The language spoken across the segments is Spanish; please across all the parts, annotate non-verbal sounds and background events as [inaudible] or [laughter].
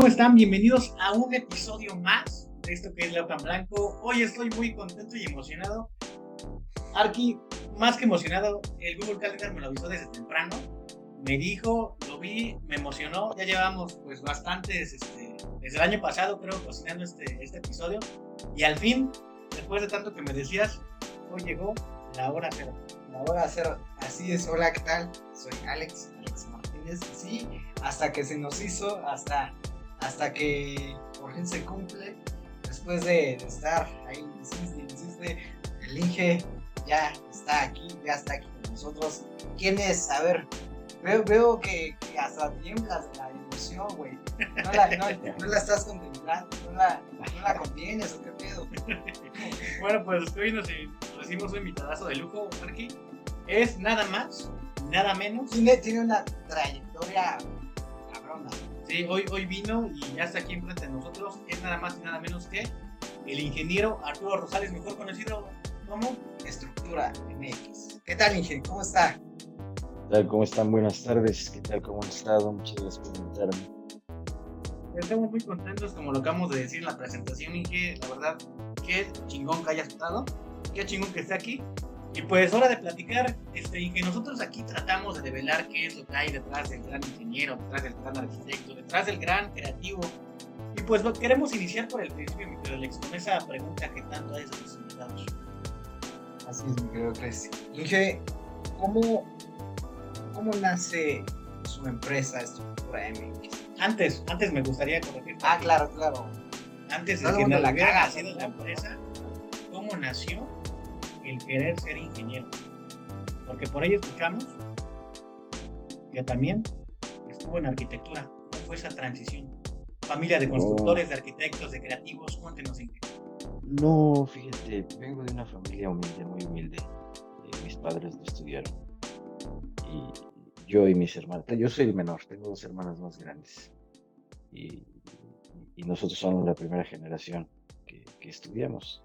¿Cómo están? Bienvenidos a un episodio más de esto que es La Hoja en Blanco. Hoy estoy muy contento y emocionado. Arki, más que emocionado, el Google Calendar me lo avisó desde temprano. Me dijo, lo vi, me emocionó. Ya llevamos pues bastantes, este, desde el año pasado creo, cocinando este, este episodio. Y al fin, después de tanto que me decías, hoy llegó la hora cero. La hora cero, así es, hola, ¿qué tal? Soy Alex, Alex Martínez, sí, hasta que se nos hizo, hasta, hasta que por fin se cumple, después de, de estar ahí, insiste, insiste, el Inge ya está aquí, ya está aquí con nosotros. ¿Quién es? A ver, veo, veo que, que hasta tiemblas de la emoción, güey. No la, no, no la estás contemplando, no la, no la contienes, ¿o qué pedo? Bueno, pues hoy nos recibimos un invitadazo de lujo, Arki. Es nada más, nada menos. Tiene, tiene una trayectoria. Sí, hoy, hoy vino y ya está aquí enfrente de nosotros. Es nada más y nada menos que el ingeniero Arturo Rosales, mejor conocido como Estructura MX. ¿Qué tal, Inge? ¿Cómo está? ¿Qué tal? ¿Cómo están? Buenas tardes. ¿Qué tal? ¿Cómo han estado? Muchas gracias por invitarme. Estamos muy contentos, como lo acabamos de decir en la presentación, que la verdad, qué chingón que hayas estado, qué chingón que esté aquí. Y pues hora de platicar, este, y que nosotros aquí tratamos de develar qué es lo que hay detrás del gran ingeniero, detrás del gran arquitecto, detrás del gran creativo. Y pues lo queremos iniciar por el principio, mi querido Alex, con esa pregunta que tanto es a los invitados. Así es, mi querido Cres. Inge, ¿cómo, ¿cómo nace su empresa Estructura MX? Antes, antes me gustaría corregirte. Ah, claro, claro. Antes de Todo que mundo la caga, nacido todo la empresa, ¿cómo nació el querer ser ingeniero? Porque por ahí escuchamos que también estuvo en arquitectura. ¿Cómo fue esa transición? Familia de constructores, de arquitectos, de creativos, cuéntenos en qué. No, fíjate, vengo de una familia humilde, muy humilde. Eh, mis padres no estudiaron. Y yo y mis hermanos, yo soy el menor, tengo dos hermanas más grandes. Y, y nosotros somos la primera generación que, que estudiamos.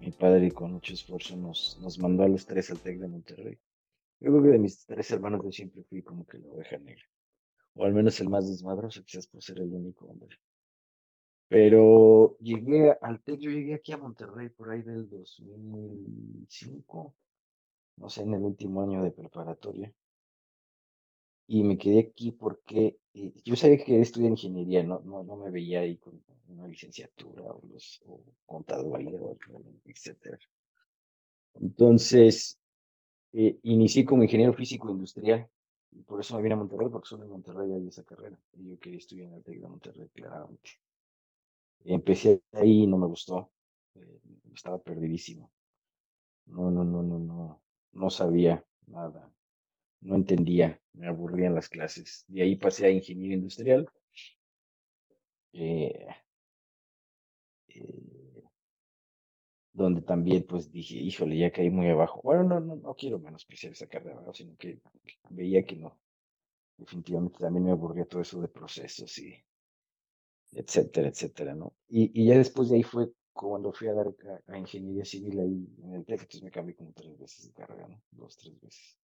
Mi padre con mucho esfuerzo nos, nos mandó a los tres al TEC de Monterrey. Yo creo que de mis tres hermanos yo siempre fui como que la oveja negra. O al menos el más desmadroso, quizás por ser el único hombre. Pero llegué al TEC, yo llegué aquí a Monterrey por ahí del 2005, no sé, en el último año de preparatoria. Y me quedé aquí porque eh, yo sabía que estudiar ingeniería, no, no, no me veía ahí con una licenciatura o, los, o contaduría, etcétera. Entonces, eh, inicié como ingeniero físico industrial. Y por eso me vine a Monterrey, porque solo en Monterrey hay esa carrera. Y yo quería estudiar en el TEC de Monterrey, claramente. Empecé ahí y no me gustó. eh, estaba perdidísimo. No, no, no, no, no. No sabía nada. No entendía. Me aburrían las clases. De ahí pasé a ingeniería industrial. eh, eh, donde también pues dije, híjole, ya caí muy abajo. Bueno, no, no, no quiero menospreciar esa carrera, ¿no? sino que veía que no. Definitivamente también me aburría todo eso de procesos y etcétera, etcétera, ¿no? Y, y ya después de ahí fue cuando fui a dar a, a ingeniería civil ahí en el TEC, entonces me cambié como tres veces de carrera, ¿no? Dos, tres veces.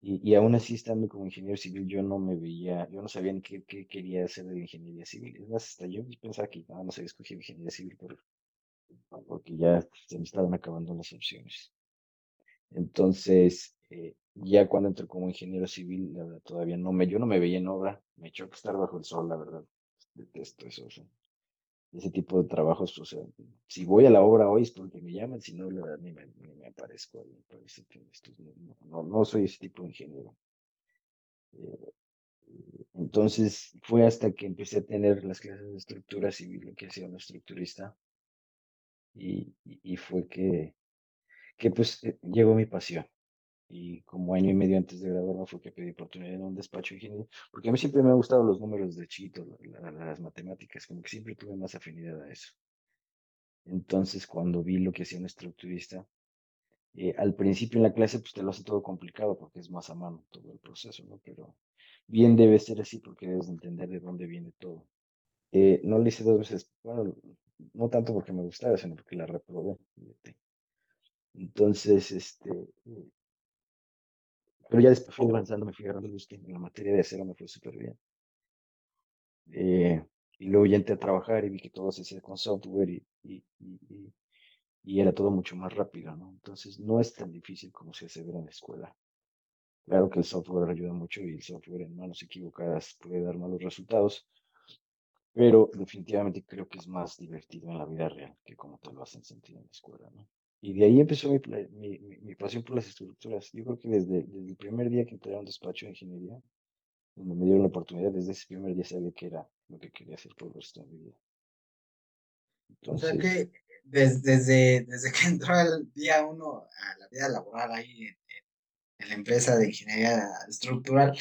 Y, y aún así, estando como ingeniero civil, yo no me veía, yo no sabía ni qué, qué quería hacer de ingeniería civil. Es más, hasta yo pensaba que nada más había escogido ingeniería civil por, porque ya se me estaban acabando las opciones. Entonces, eh, ya cuando entré como ingeniero civil, la verdad, todavía no me, yo no me veía en obra, me choca estar bajo el sol, la verdad, detesto eso. Ese tipo de trabajos, o sea, si voy a la obra hoy es porque me llaman, si no, la verdad, ni me, ni me aparezco no, no, soy ese tipo de ingeniero. Eh, entonces fue hasta que empecé a tener las clases de vi lo que hacía un estructurista y, y, fue que, que pues eh, llegó mi pasión. Y como año y medio antes de graduarme fue que pedí oportunidad en un despacho de ingeniería, porque a mí siempre me han gustado los números de chiquito, las matemáticas, como que siempre tuve más afinidad a eso. Entonces, cuando vi lo que hacía un estructurista, eh, al principio en la clase, pues te lo hace todo complicado porque es más a mano todo el proceso, ¿no? Pero bien debe ser así porque debes entender de dónde viene todo. Eh, no lo hice dos veces, bueno, no tanto porque me gustaba, sino porque la reprobé. Entonces, este, eh, pero ya después fui avanzando, me fui agarrando el en la materia de acero, me fue súper bien. Eh, y luego ya entré a trabajar y vi que todo se hacía con software y, y, y, y, era todo mucho más rápido, ¿no? Entonces no es tan difícil como se hace ver en la escuela. Claro que el software ayuda mucho y el software en manos equivocadas puede dar malos resultados, pero definitivamente creo que es más divertido en la vida real que como te lo hacen sentir en la escuela, ¿no? Y de ahí empezó mi, mi, mi, pasión por las estructuras. Yo creo que desde, desde, el primer día que entré a un despacho de ingeniería, donde me dieron la oportunidad, desde ese primer día sabía que era lo que quería hacer por el resto de mi vida. o sea que desde, desde, que [laughs] entró el día uno a la vida laboral ahí en, en la empresa de ingeniería estructural,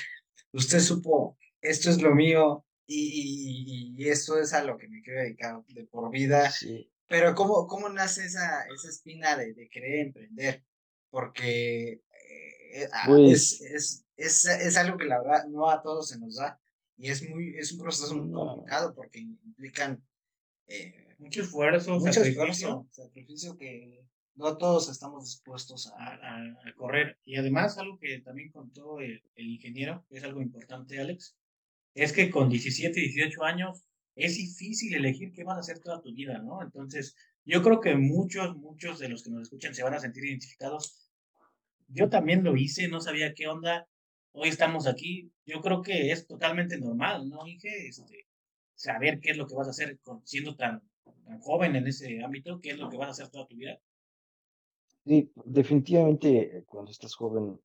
usted supo, esto es lo mío y, y, esto es a lo que me quiero dedicar de por vida. Sí. Pero ¿cómo, cómo nace esa, esa espina de, de querer emprender? Porque eh, ah, pues es, es, es, algo que la verdad no a todos se nos da y es, muy, es un proceso muy complicado porque implican eh, mucho esfuerzo, mucho sacrificio. sacrificio que no todos estamos dispuestos a, a, correr. Y además, algo que también contó el, el, ingeniero, que es algo importante, Alex, es que con 17, 18 años es difícil elegir qué vas a hacer toda tu vida, ¿no? Entonces, yo creo que muchos, muchos de los que nos escuchan se van a sentir identificados. Yo también lo hice, no sabía qué onda. Hoy estamos aquí. Yo creo que es totalmente normal, ¿no, Inge? Este, saber qué es lo que vas a hacer siendo tan, tan joven en ese ámbito, qué es lo que vas a hacer toda tu vida. Sí, definitivamente eh, cuando estás joven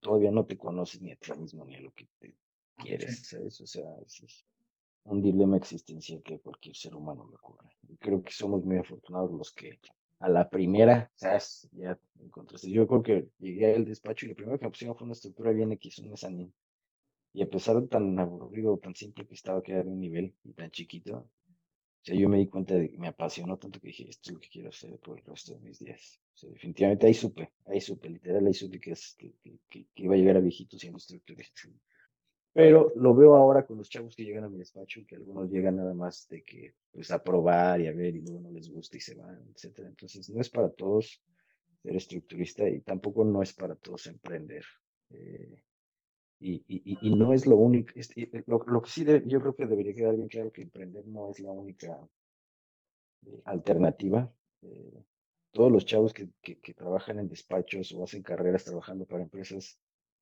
todavía no te conoces ni a ti mismo ni a lo que te quieres, ¿sabes? O sea, es, un dilema existencial que cualquier ser humano le ocurre. Y creo que somos muy afortunados los que a la primera, ¿sabes? Ya encontraste. Yo creo que llegué al despacho y lo primero que me pusieron fue una estructura bien X, un mezanín. Y a pesar de tan aburrido, tan simple que estaba, que era de un nivel y tan chiquito, o sea, yo me di cuenta de que me apasionó tanto que dije, esto es lo que quiero hacer por el resto de mis días. O sea, definitivamente ahí supe, ahí supe, literal, ahí supe que, es, que, que, iba a llegar a viejito siendo estructurista. Pero lo veo ahora con los chavos que llegan a mi despacho, que algunos llegan nada más de que, pues, a probar y a ver y luego no les gusta y se van, etcétera. Entonces, no es para todos ser estructurista y tampoco no es para todos emprender. Eh, y, y, y, no es lo único, lo, lo, que sí yo creo que debería quedar bien claro que emprender no es la única eh, alternativa. Eh, todos los chavos que, que, que, trabajan en despachos o hacen carreras trabajando para empresas,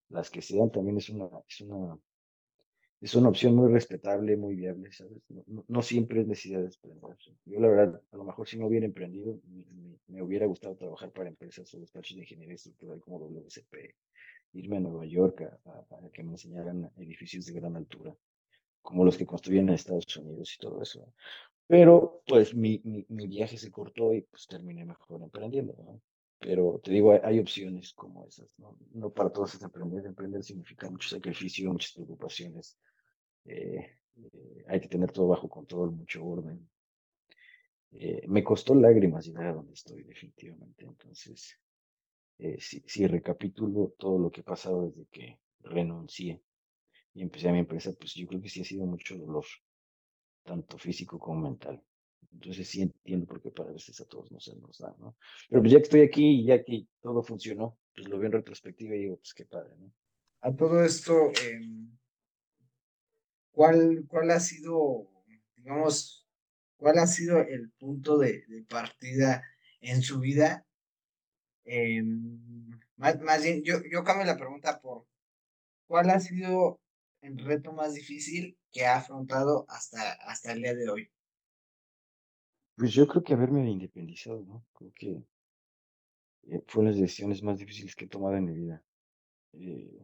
las que sean, también es una, es una es una opción muy respetable, muy viable, ¿sabes? No, siempre es necesidad de emprender. Yo, la verdad, a lo mejor si no hubiera emprendido, me, hubiera gustado trabajar para empresas o despachos de ingeniería estructural como WCP, irme a Nueva York a, que me enseñaran edificios de gran altura, como los que construyen en Estados Unidos y todo eso. Pero, pues, mi, mi, mi viaje se cortó y pues terminé mejor emprendiendo, ¿no? Pero te digo, hay, opciones como esas, ¿no? No para todos es emprender. Emprender significa mucho sacrificio, muchas preocupaciones, eh, eh, hay que tener todo bajo control, mucho orden. Eh, me costó lágrimas llegar a donde estoy, definitivamente. Entonces, si, si, recapitulo todo lo que ha pasado desde que renuncié y empecé a mi empresa, pues yo creo que sí ha sido mucho dolor, tanto físico como mental. Entonces sí entiendo por qué para veces a todos no se nos da, ¿no? Pero pues ya que estoy aquí y ya que todo funcionó, pues lo veo en retrospectiva y digo, pues qué padre, ¿no? A todo esto, eh, ¿cuál, cuál ha sido, digamos, cuál ha sido el punto de, partida en su vida? Em, más, más, bien, yo, yo cambio la pregunta por ¿cuál ha sido el reto más difícil que ha afrontado hasta, hasta el día de hoy? Pues yo creo que haberme independizado, ¿no? Creo que fue las decisiones más difíciles que he tomado en mi vida. Eh,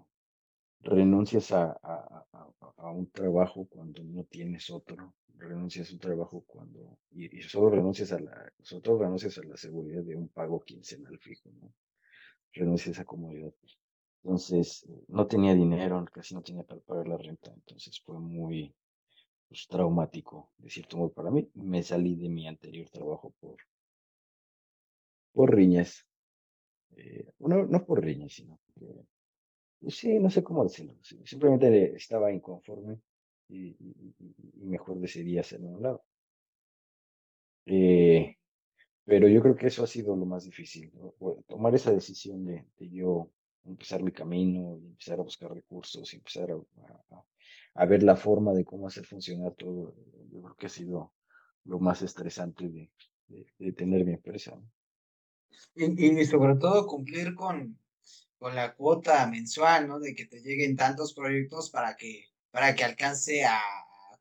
renuncias a, a- a- a- un trabajo cuando no tienes otro, renuncias a un trabajo cuando, y, solo renuncias a la, sobre todo renuncias a la seguridad de un pago quincenal fijo, ¿no? Renuncias a esa comodidad. Entonces, no tenía dinero, casi no tenía para pagar la renta, entonces fue muy, pues, traumático, de cierto modo, para mí. Me salí de mi anterior trabajo por, por riñas. Eh, no, no por riñas, sino pues sí, no sé cómo decirlo. Simplemente estaba inconforme y, y- y- mejor decidí hacerlo a un lado. Eh, pero yo creo que eso ha sido lo más difícil, ¿no? Fue Tomar esa decisión de, de yo empezar mi camino empezar a buscar recursos empezar a, a- a ver la forma de cómo hacer funcionar todo. Yo creo que ha sido lo más estresante de, de- de tener mi empresa. ¿no? Y, y sobre todo cumplir con, con la cuota mensual, ¿no? De que te lleguen tantos proyectos para que, para que alcance a,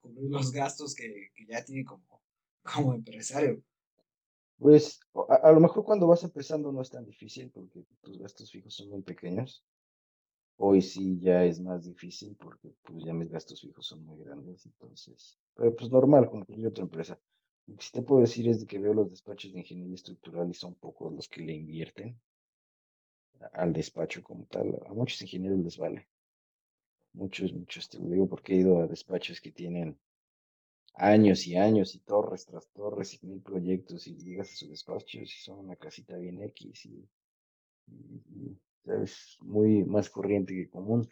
cubrir los gastos que, que ya tiene como, como empresario. Pues a, a lo mejor cuando vas empezando no es tan difícil porque tus gastos fijos son muy pequeños. Hoy sí ya es más difícil porque pues ya mis gastos fijos son muy grandes, entonces, pero pues normal, como cualquier otra empresa. Lo que sí te puedo decir es que veo los despachos de ingeniería estructural y son pocos los que le invierten al despacho como tal. A muchos ingenieros les vale, muchos, muchos, te lo digo porque he ido a despachos que tienen años y años y torres tras torres y mil proyectos y llegas a sus despachos y son una casita bien X y, ¿sabes? Muy más corriente que común.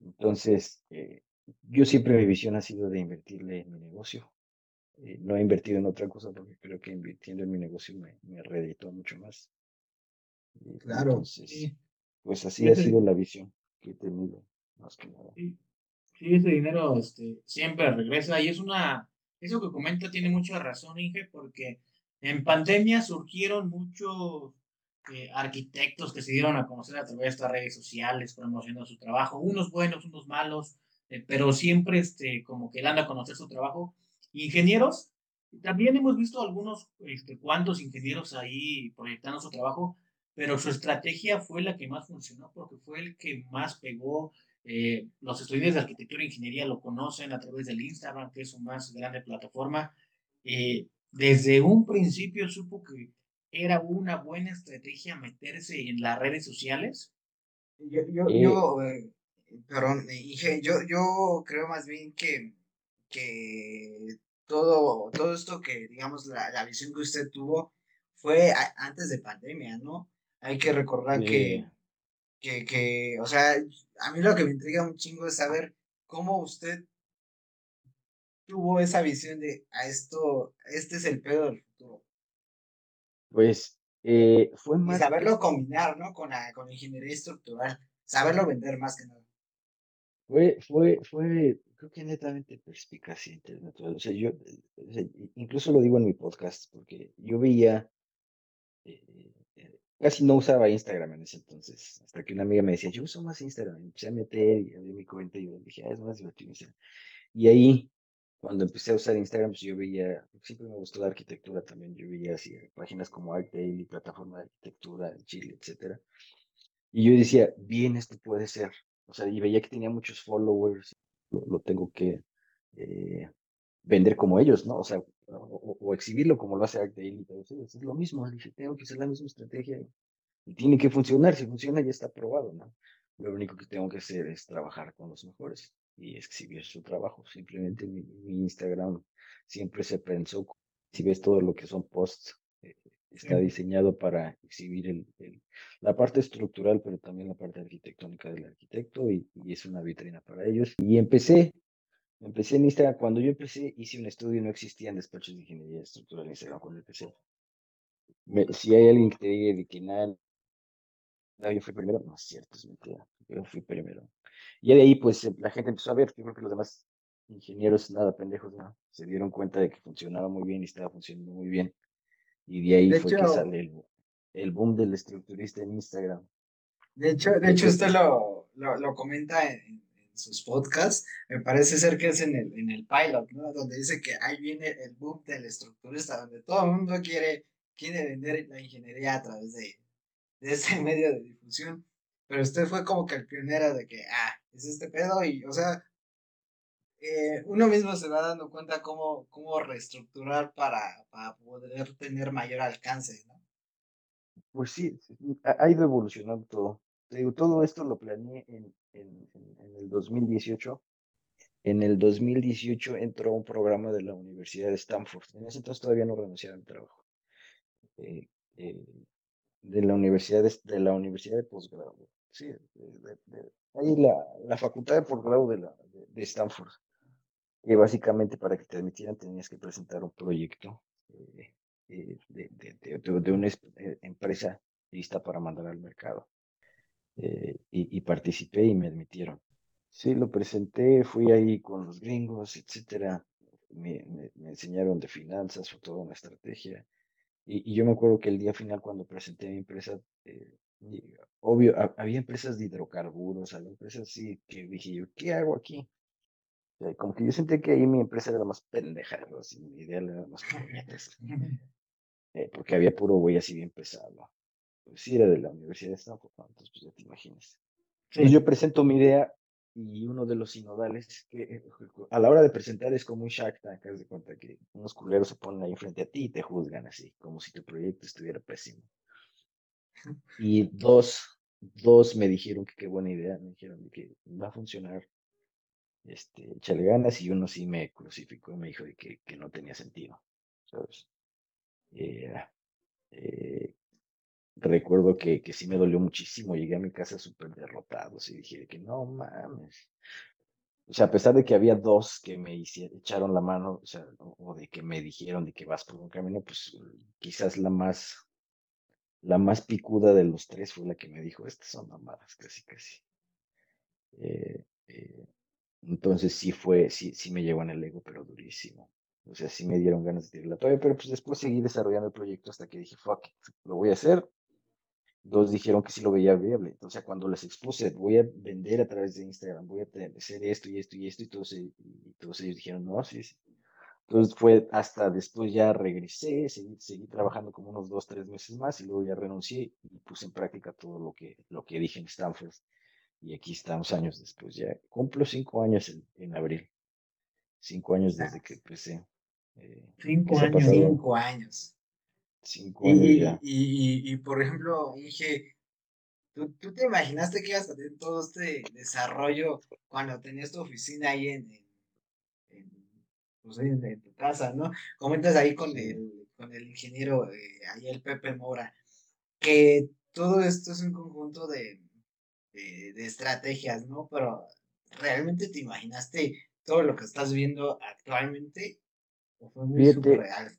Entonces, eh, yo siempre mi visión ha sido de invertirle en mi negocio. Eh, no he invertido en otra cosa porque creo que invirtiendo en mi negocio me, me reditúa mucho más. Eh, Claro. entonces, Sí, pues así y ha sido la visión que he tenido, más que nada. sí, sí, ese dinero este, siempre regresa y es una, eso que comenta tiene mucha razón, Inge, porque en pandemia surgieron muchos eh, arquitectos que se dieron a conocer a través de estas redes sociales, promocionando su trabajo, unos buenos, unos malos, eh, pero siempre este, como que dan a conocer su trabajo. Ingenieros, también hemos visto algunos este, cuantos ingenieros ahí proyectando su trabajo, pero su estrategia fue la que más funcionó porque fue el que más pegó. Eh, los estudiantes de arquitectura e ingeniería lo conocen a través del Instagram, que es su más grande plataforma. Eh, desde un principio supo que era una buena estrategia meterse en las redes sociales. Yo, yo, Eh, yo, eh, perdón, eh, Inge, yo, yo creo más bien que, que todo, todo esto que, digamos, la, la visión que usted tuvo fue a- antes de pandemia, ¿no? Hay que recordar que, eh, que, que, o sea, a mí lo que me intriga un chingo es saber cómo usted tuvo esa visión de a esto, este es el pedo del. Pues eh, fue más saberlo combinar, ¿no? Con la, con ingeniería estructural, saberlo vender más que nada. Fue, fue, fue, creo que netamente perspicacia intelectual. O sea, yo, o sea, i- incluso lo digo en mi podcast, porque yo veía, eh, eh, casi no usaba Instagram en ese entonces, hasta que una amiga me decía, yo uso más Instagram, empecé a meter y abrí mi cuenta y yo dije, ah, es más divertido. Y ahí, cuando empecé a usar Instagram, pues yo veía, siempre me gustó la arquitectura también, yo veía así páginas como ArtDaily, plataforma de arquitectura en Chile, etcétera. Y yo decía, bien, esto puede ser. O sea, y veía que tenía muchos followers, lo, tengo que eh, vender como ellos, ¿no? O sea, o, exhibirlo como lo hace Art Daily, sí, es lo mismo, dije, tengo que hacer la misma estrategia y tiene que funcionar, si funciona ya está probado, ¿no? Lo único que tengo que hacer es trabajar con los mejores y exhibir su trabajo. Simplemente mi, mi Instagram siempre se pensó, si ves todo lo que son posts, eh, está Sí. diseñado para exhibir el, el- la parte estructural, pero también la parte arquitectónica del arquitecto y, y es una vitrina para ellos. Y empecé, empecé en Instagram, cuando yo empecé hice un estudio, no existían despachos de ingeniería estructural en Instagram cuando empecé. Me- si hay alguien que te diga de que nada, nada, yo fui primero, no es cierto, es mentira, yo fui primero. Y de ahí, pues la gente empezó a ver, yo creo que los demás ingenieros, nada pendejos, ¿no? Se dieron cuenta de que funcionaba muy bien y estaba funcionando muy bien. Y de ahí De fue que sale el, el boom del estructurista en Instagram. De hecho, de hecho usted lo, lo comenta en, en- sus podcasts, me parece ser que es en el, en el pilot, ¿no? Donde dice que ahí viene el boom del estructurista, donde todo el mundo quiere, quiere vender la ingeniería a través de, de ese [laughs] medio de difusión. Pero usted fue como que el pionero de que, ah, es este pedo y, o sea, eh, uno mismo se va dando cuenta cómo, cómo reestructurar para, para poder tener mayor alcance, ¿no? Pues sí, ha ido evolucionando todo. todo esto lo planeé en, en, en, el 2018. En el 2018 entró un programa de la Universidad de Stanford. En ese entonces todavía no renunciaba al trabajo. Eh, eh, de la Universidad de, de, la Universidad de Posgrado. Sí, ahí la, la facultad de posgrado de, la, de Stanford que básicamente para que te admitieran tenías que presentar un proyecto eh, eh, de, una eh, empresa lista para mandar al mercado. y, participé y me admitieron. Sí, lo presenté, fui ahí con los gringos, etcétera. Me, me, enseñaron de finanzas, fue toda una estrategia. Y, y, yo me acuerdo que el día final, cuando presenté mi empresa, obvio, había empresas de hidrocarburos, había empresas así que dije yo, ¿qué hago aquí? como que yo sentí que ahí mi empresa era la más pendeja, así, mi idea era la más eh, porque había puro güey así bien pesado. Pues sí, era de la Universidad de Stanford, entonces pues ya te imaginas. yo presento mi idea y uno de los sinodales, que [laughs] a la hora de presentar es como un Shark Tank, haz de cuenta que unos culeros se ponen ahí frente a ti y te juzgan así, como si tu proyecto estuviera pésimo. Y dos, dos me dijeron que qué buena idea, me dijeron que va a funcionar, este, échale ganas y uno sí me crucificó y me dijo que, que no tenía sentido, ¿sabes? Eh, eh, recuerdo que, que sí me dolió muchísimo, llegué a mi casa súper derrotado y dije que no mames. O sea, a pesar de que había dos que me hicieron, echaron la mano, o sea, o de que me dijeron de que vas por un camino, pues quizás la más, la más picuda de los tres fue la que me dijo, estas son mamadas, casi, casi. Eh, eh, entonces sí fue, sí, sí me llevó en el ego, pero durísimo. O sea, sí me dieron ganas de tirar la toalla, pero pues después seguí desarrollando el proyecto hasta que dije, fuck, lo voy a hacer. Dos dijeron que sí lo veía viable. Entonces, cuando les expuse, voy a vender a través de Instagram, voy a hacer esto y esto y esto, y todos, y todos ellos dijeron, no, sí, sí. Entonces fue hasta después ya regresé, seguí, seguí trabajando como unos dos, tres meses más y luego ya renuncié y puse en práctica todo lo que, lo que dije en Stanford. Y aquí estamos años después, ya cumplo cinco años en, abril. Cinco años desde que empecé. Eh, cinco años. Cinco años. Cinco años y, ya. Y, y, por ejemplo, dije, ¿tú, ¿tú, te imaginaste que ibas a tener todo este desarrollo cuando tenías tu oficina ahí en, en, pues, en, tu casa, ¿no? Comentas ahí con el, con el ingeniero, eh, ahí el Pepe Mora, que todo esto es un conjunto de, de, estrategias, ¿no? Pero ¿realmente te imaginaste todo lo que estás viendo actualmente? ¿O fue muy surreal?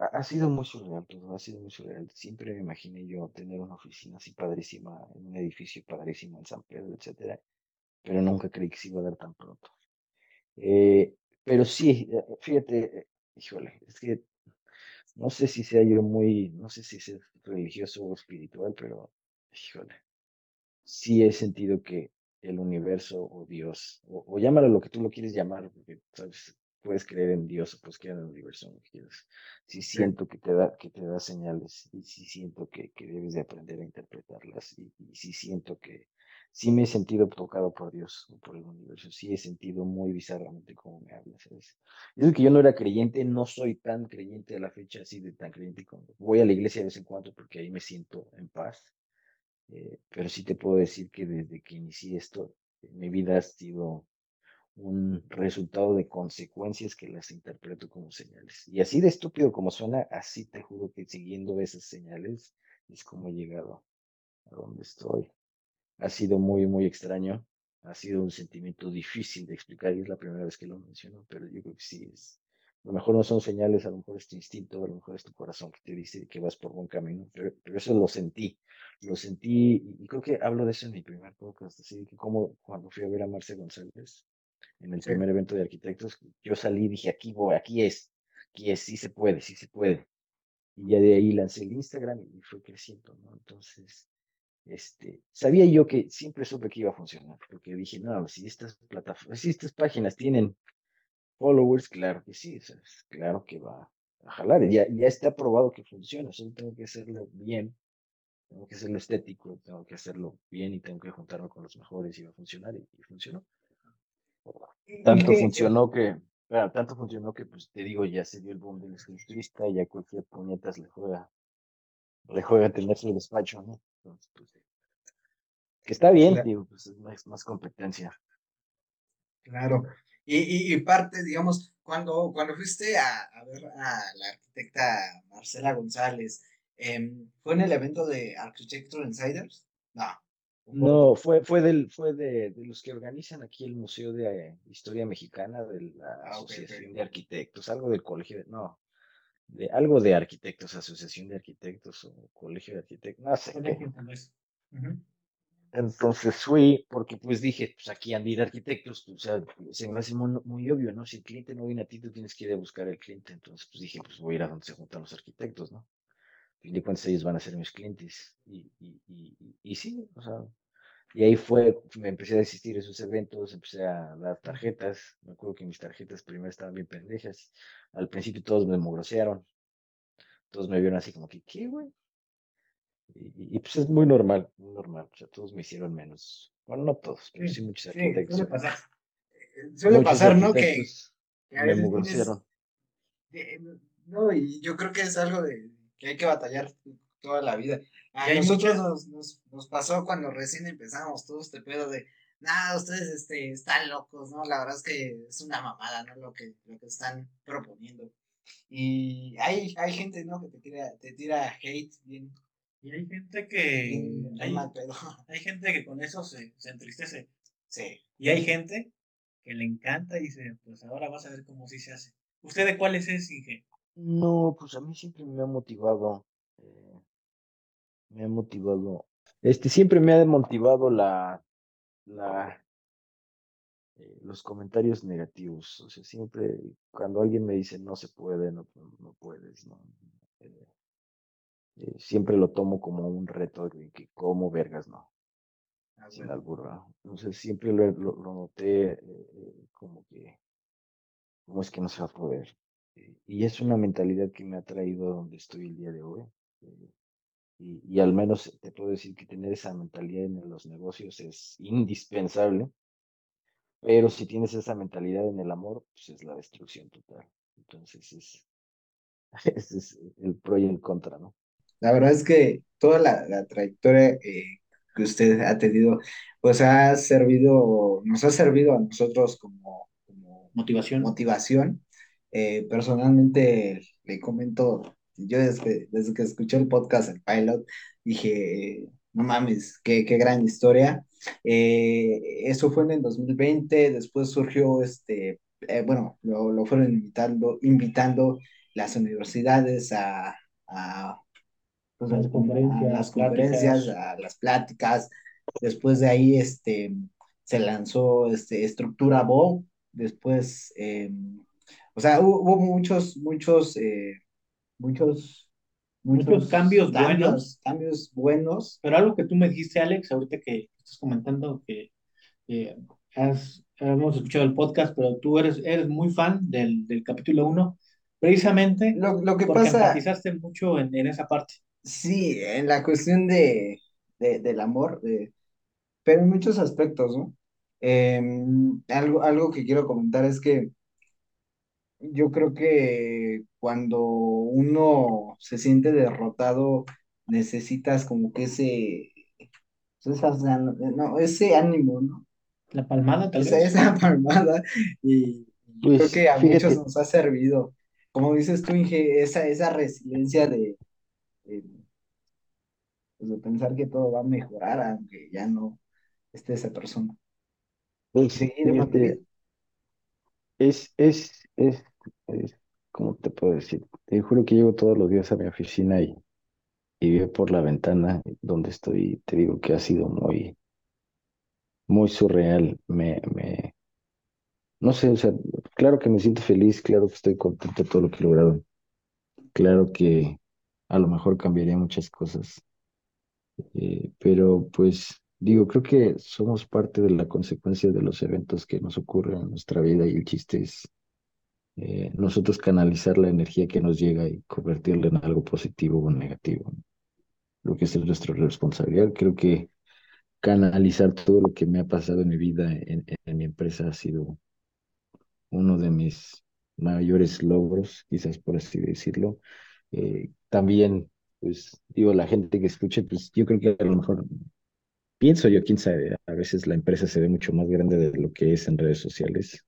Ha sido muy surreal todo, ha sido muy surreal. Siempre me imaginé yo tener una oficina así padrísima, en un edificio padrísimo en San Pedro, etcétera, pero nunca creí que se iba a dar tan pronto. Eh, pero sí, eh, fíjate, híjole, es que no sé si sea yo muy, no sé si sea religioso o espiritual, pero híjole, sí he sentido que el universo o Dios, o, llámalo lo que tú lo quieres llamar, porque sabes, puedes creer en Dios o puedes creer en el universo, lo que quieras. Sí siento que te da, que te da señales y sí siento que, que debes de aprender a interpretarlas y, sí siento que sí me he sentido tocado por Dios o por el universo, sí he sentido muy bizarramente como me hablas, ¿sabes? Es que yo no era creyente, no soy tan creyente a la fecha, así de tan creyente como voy a la iglesia de vez en cuando porque ahí me siento en paz eh, pero sí te puedo decir que desde que inicié esto, mi vida ha sido un resultado de consecuencias que las interpreto como señales. Y así de estúpido como suena, así te juro que siguiendo esas señales es como he llegado a donde estoy. Ha sido muy, muy extraño. Ha sido un sentimiento difícil de explicar y es la primera vez que lo menciono, pero yo creo que sí es, a lo mejor no son señales, a lo mejor es tu instinto, a lo mejor es tu corazón que te dice que vas por buen camino, pero, eso lo sentí, lo sentí, y creo que hablo de eso en mi primer podcast, así que como cuando fui a ver a Marce González en el primer evento de arquitectos, yo salí y dije, aquí voy, aquí es, aquí es, sí se puede, sí se puede. Y ya de ahí lancé el Instagram y fue creciendo, ¿no? Entonces, este, sabía yo que siempre supe que iba a funcionar, porque dije, no, si estas plataformas, si estas páginas tienen followers, claro que sí, claro que va a jalar, ya, ya está probado que funciona, solo tengo que hacerlo bien, tengo que hacerlo estético, tengo que hacerlo bien y tengo que juntarme con los mejores y va a funcionar, y, funcionó. Tanto funcionó que, tanto funcionó que, pues te digo, ya se dio el boom del escriturista, ya cualquier puñetas le juega, le juega tener su despacho, ¿no? Entonces, pues, que está bien, digo, pues es más, más competencia. Claro. Y, y, parte, digamos, cuando, cuando fuiste a, a, ver a la arquitecta Marcela González, em, ¿fue en el evento de Architecture Insiders? No. No, fue, fue, del, fue de, de, los que organizan aquí el Museo de Historia Mexicana de la ah, Asociación de Arquitectos, algo del colegio, no, de algo de arquitectos, Asociación de Arquitectos o Colegio de Arquitectos, no sé. Entonces fui porque pues dije, pues aquí han de ir arquitectos, o sea, se me hace muy, obvio, ¿no? Si el cliente no viene a ti, tú tienes que ir a buscar al cliente. Entonces pues dije, pues voy a ir a donde se juntan los arquitectos, ¿no? Fin de cuentas ellos van a ser mis clientes. Y, y, y, y sí, o sea, y ahí fue, me empecé a asistir a esos eventos, empecé a dar tarjetas. Me acuerdo que mis tarjetas primero estaban bien pendejas. Al principio todos me mogrosearon. Todos me vieron así como que, ¿qué, güey? Y, pues es muy normal, muy normal. O sea, todos me hicieron menos. Bueno, no todos, pero sí, muchos arquitectos. suele pasar, suele pasar ¿no? Que, me mugrosearon. No, y yo creo que es algo de que hay que batallar toda la vida. A nosotros nos, nos, nos, pasó cuando recién empezamos todo este pedo de, nada, ustedes este, están locos, ¿no? La verdad es que es una mamada, ¿no? Lo que, lo que están proponiendo. Y hay, hay gente, ¿no? Que te tira, te tira hate bien. Y hay gente que. hay, [laughs] hay, gente que con eso se, se entristece. Sí. Y hay gente que le encanta y dice, pues ahora vas a ver cómo sí se hace. ¿Usted de cuál es Inge? No, pues a mí siempre me ha motivado me ha motivado, este, siempre me ha motivado la, la, eh, los comentarios negativos, o sea, siempre cuando alguien me dice no se puede, no, no puedes, no, eh, eh, siempre lo tomo como un reto de que como vergas no, ah, sin albur, entonces siempre lo, lo, noté como que, ¿cómo es que no se va a poder? Y es una mentalidad que me ha traído a donde estoy el día de hoy. Y, al menos te puedo decir que tener esa mentalidad en los negocios es indispensable, pero si tienes esa mentalidad en el amor, pues es la destrucción total. Entonces es, [laughs] ese es el pro y el contra, ¿no? La verdad es que toda la, trayectoria eh, que usted ha tenido, pues ha servido, nos ha servido a nosotros como, motivación. motivación. Eh, personalmente le comento yo desde, desde que escuché el podcast, el pilot, dije, no mames, qué, qué gran historia. Eh, eso fue en el 2020, después surgió este, eh, bueno, lo, lo, fueron invitando, invitando las universidades a, a, pues, las, conferencias, a las conferencias, a las pláticas. Después de ahí este, se lanzó este, Estructura Bo, después, eh, o sea, hubo, muchos, muchos muchos, muchos, cambios, buenos. Cambios buenos. Pero algo que tú me dijiste, Alex, ahorita que estás comentando que has, hemos escuchado el podcast, pero tú eres, eres muy fan del, del capítulo 1, precisamente lo, lo que porque pasa, enfatizaste mucho en, en, esa parte. Sí, en la cuestión de, de del amor, de, pero en muchos aspectos, ¿no? Em, algo, algo que quiero comentar es que yo creo que cuando uno se siente derrotado, necesitas como que ese, no, ese ánimo, ¿no? La palmada, tal esa, vez. Esa [laughs] palmada, y creo pues, que a muchos nos ha servido. Como dices tú, Inge, esa, esa resiliencia de, pues, de, pensar que todo va a mejorar, aunque ya no esté esa persona. Pues, sí, es, es, es ¿cómo te puedo decir? Te juro que llego todos los días a mi oficina y, y veo por la ventana donde estoy, te digo que ha sido muy, muy surreal. Me, me, no sé, o sea, claro que me siento feliz, claro que estoy contento de todo lo que he logrado. Claro que a lo mejor cambiaría muchas cosas. Eh, pero pues digo, creo que somos parte de la consecuencia de los eventos que nos ocurren en nuestra vida y el chiste es eh, nosotros canalizar la energía que nos llega y convertirla en algo positivo o negativo. Creo que es nuestra responsabilidad. Creo que canalizar todo lo que me ha pasado en mi vida, en, en mi empresa, ha sido uno de mis mayores logros, quizás por así decirlo. Eh, también, pues digo, la gente que escuche, pues yo creo que a lo mejor, pienso yo, quién sabe, a veces la empresa se ve mucho más grande de lo que es en redes sociales.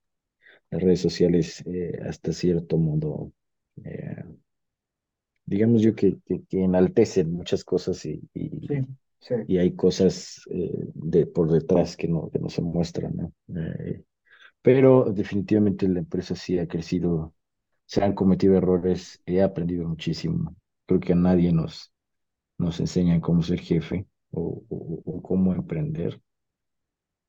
Las redes sociales, eh, hasta cierto modo, eh, digamos yo que, que, que, enaltecen muchas cosas y, y, Sí, sí. y hay cosas eh, de, por detrás que no, que no se muestran, ¿no? Eh, pero definitivamente la empresa sí ha crecido, se han cometido errores, he aprendido muchísimo. Creo que a nadie nos, nos enseñan cómo ser jefe o, o, o cómo emprender.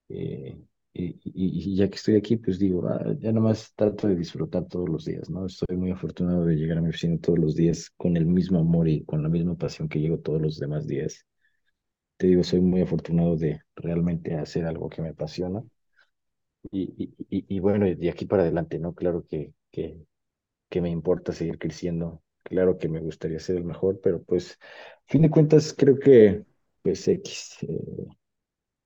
Eh, y, y, ya que estoy aquí, pues digo, ah, ya nomás trato de disfrutar todos los días, ¿no? Estoy muy afortunado de llegar a mi oficina todos los días con el mismo amor y con la misma pasión que llego todos los demás días. Te digo, soy muy afortunado de realmente hacer algo que me apasiona. Y, y bueno, de aquí para adelante, ¿no? Claro que, que, que me importa seguir creciendo, claro que me gustaría ser el mejor, pero pues, a fin de cuentas, creo que, pues, X, eh,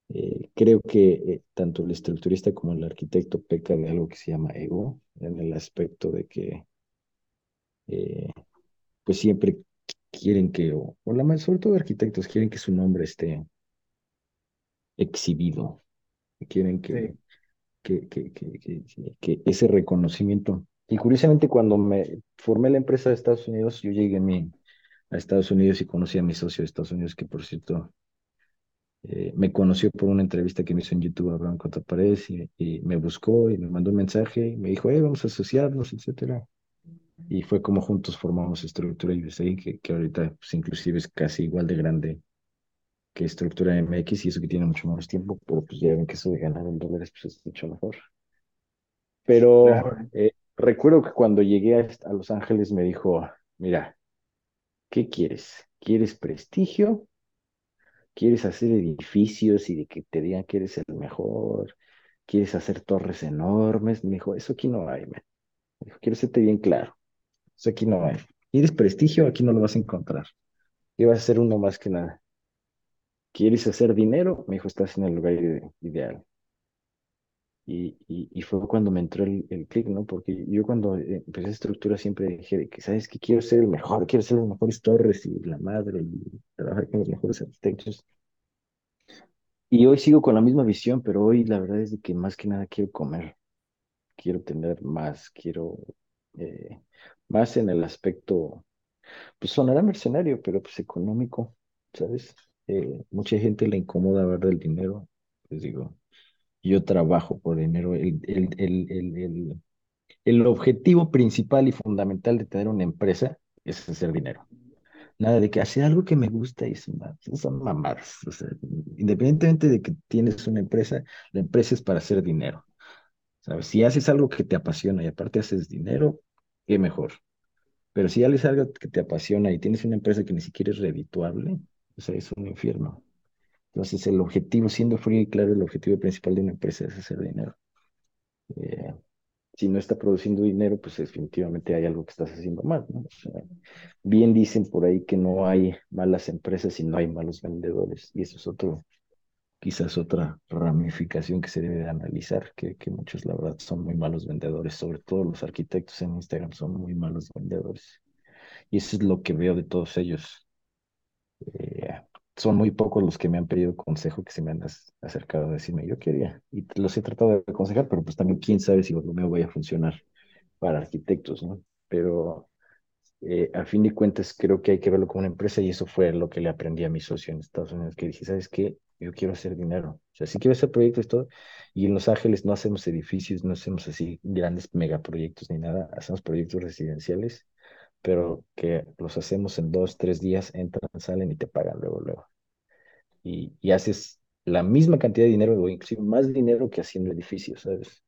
eh, creo que eh, tanto el estructurista como el arquitecto peca de algo que se llama ego, en el aspecto de que, eh, pues, siempre quieren que, o, o la más, sobre todo arquitectos, quieren que su nombre esté exhibido, quieren que Sí. que, que, que, que, ese reconocimiento. Y curiosamente, cuando me formé la empresa de Estados Unidos, yo llegué a, mi, a Estados Unidos y conocí a mi socio de Estados Unidos, que por cierto eh, me conoció por una entrevista que me hizo en YouTube, Abraham Contaparedes, y, y me buscó y me mandó un mensaje y me dijo, hey, vamos a asociarnos, etcétera. Y fue como juntos formamos Estructura USA, que, que ahorita pues, inclusive es casi igual de grande que Estructura MX y eso que tiene mucho menos tiempo, pero pues ya ven que eso de ganar en dólares pues es mucho mejor. Pero Claro. eh, recuerdo que cuando llegué a, a Los Ángeles me dijo, mira, ¿qué quieres? ¿Quieres prestigio? ¿Quieres hacer edificios y de que te digan que eres el mejor? ¿Quieres hacer torres enormes? Me dijo, eso aquí no hay, man. Me dijo, quiero serte bien claro, eso aquí no hay. ¿Quieres prestigio? Aquí no lo vas a encontrar. Y vas a ser uno más que nada. ¿Quieres hacer dinero? Me dijo, estás en el lugar ide- ideal. Y, y, y fue cuando me entró el, el clic, ¿no? Porque yo cuando eh, empecé estructura siempre dije de que, ¿sabes qué? Quiero ser el mejor, quiero ser las mejores torres y la madre y trabajar con los mejores arquitectos. Y hoy sigo con la misma visión, pero hoy la verdad es de que más que nada quiero comer, quiero tener más, quiero eh, más en el aspecto, pues sonará mercenario, pero pues económico, ¿sabes? Eh, mucha gente le incomoda ver el dinero, les digo, yo trabajo por dinero, el, el, el, el, objetivo principal y fundamental de tener una empresa es hacer dinero. Nada de que hacer algo que me gusta y son, ma- son mamadas. O sea, independientemente de que tienes una empresa, la empresa es para hacer dinero. ¿Sabes? Si haces algo que te apasiona y aparte haces dinero, qué mejor. Pero si haces algo que te apasiona y tienes una empresa que ni siquiera es redituable, o es un infierno. Entonces, el objetivo, siendo frío y claro, el objetivo principal de una empresa es hacer dinero. Eh, si no está produciendo dinero, pues definitivamente hay algo que estás haciendo mal, ¿no? O sea, bien dicen por ahí que no hay malas empresas y no hay malos vendedores, y eso es otro, quizás otra ramificación que se debe de analizar, que, que muchos, la verdad, son muy malos vendedores, sobre todo los arquitectos en Instagram son muy malos vendedores, y eso es lo que veo de todos ellos. Eh, son muy pocos los que me han pedido consejo, que se me han acercado a decirme, yo quería, y los he tratado de aconsejar, pero pues también quién sabe si lo mío vaya a funcionar para arquitectos, ¿no? Pero eh, a fin de cuentas creo que hay que verlo como una empresa y eso fue lo que le aprendí a mi socio en Estados Unidos, que dije, ¿sabes qué? Yo quiero hacer dinero, o sea, sí quiero hacer proyectos todo, y en Los Ángeles no hacemos edificios, no hacemos así grandes megaproyectos ni nada, hacemos proyectos residenciales, pero que los hacemos en dos, tres días, entran, salen y te pagan luego, luego. Y, y haces la misma cantidad de dinero o inclusive más dinero que haciendo edificios, ¿sabes?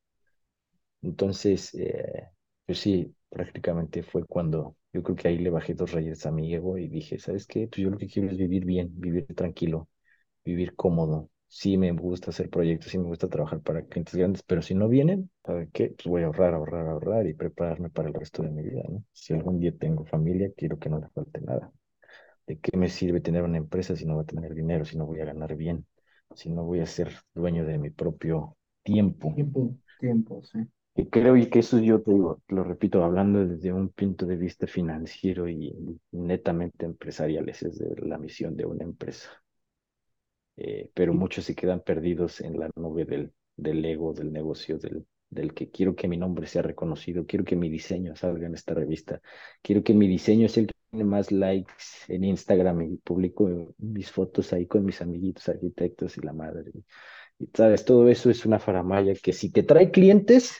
Entonces, eh, pues sí, prácticamente fue cuando Yo creo que ahí le bajé dos rayas a mi ego y dije, ¿sabes qué? Pues yo lo que quiero es vivir bien, vivir tranquilo, vivir cómodo. Sí me gusta hacer proyectos, sí me gusta trabajar para clientes grandes, pero si no vienen, ¿sabe qué? Pues voy a ahorrar, ahorrar, ahorrar y prepararme para el resto de mi vida, ¿no? Si algún día tengo familia, quiero que no le falte nada. ¿De qué me sirve tener una empresa si no voy a tener dinero, si no voy a ganar bien, si no voy a ser dueño de mi propio tiempo? Tiempo, tiempo, sí. Y creo y que eso yo te digo, lo repito, hablando desde un punto de vista financiero y netamente empresarial, esa es de la misión de una empresa. Eh, pero muchos se quedan perdidos en la nube del, del ego, del negocio, del, del que quiero que mi nombre sea reconocido, quiero que mi diseño salga en esta revista, quiero que mi diseño es el que tiene más likes en Instagram y publico mis fotos ahí con mis amiguitos arquitectos y la madre. Y sabes, todo eso es una faramaya que si te trae clientes,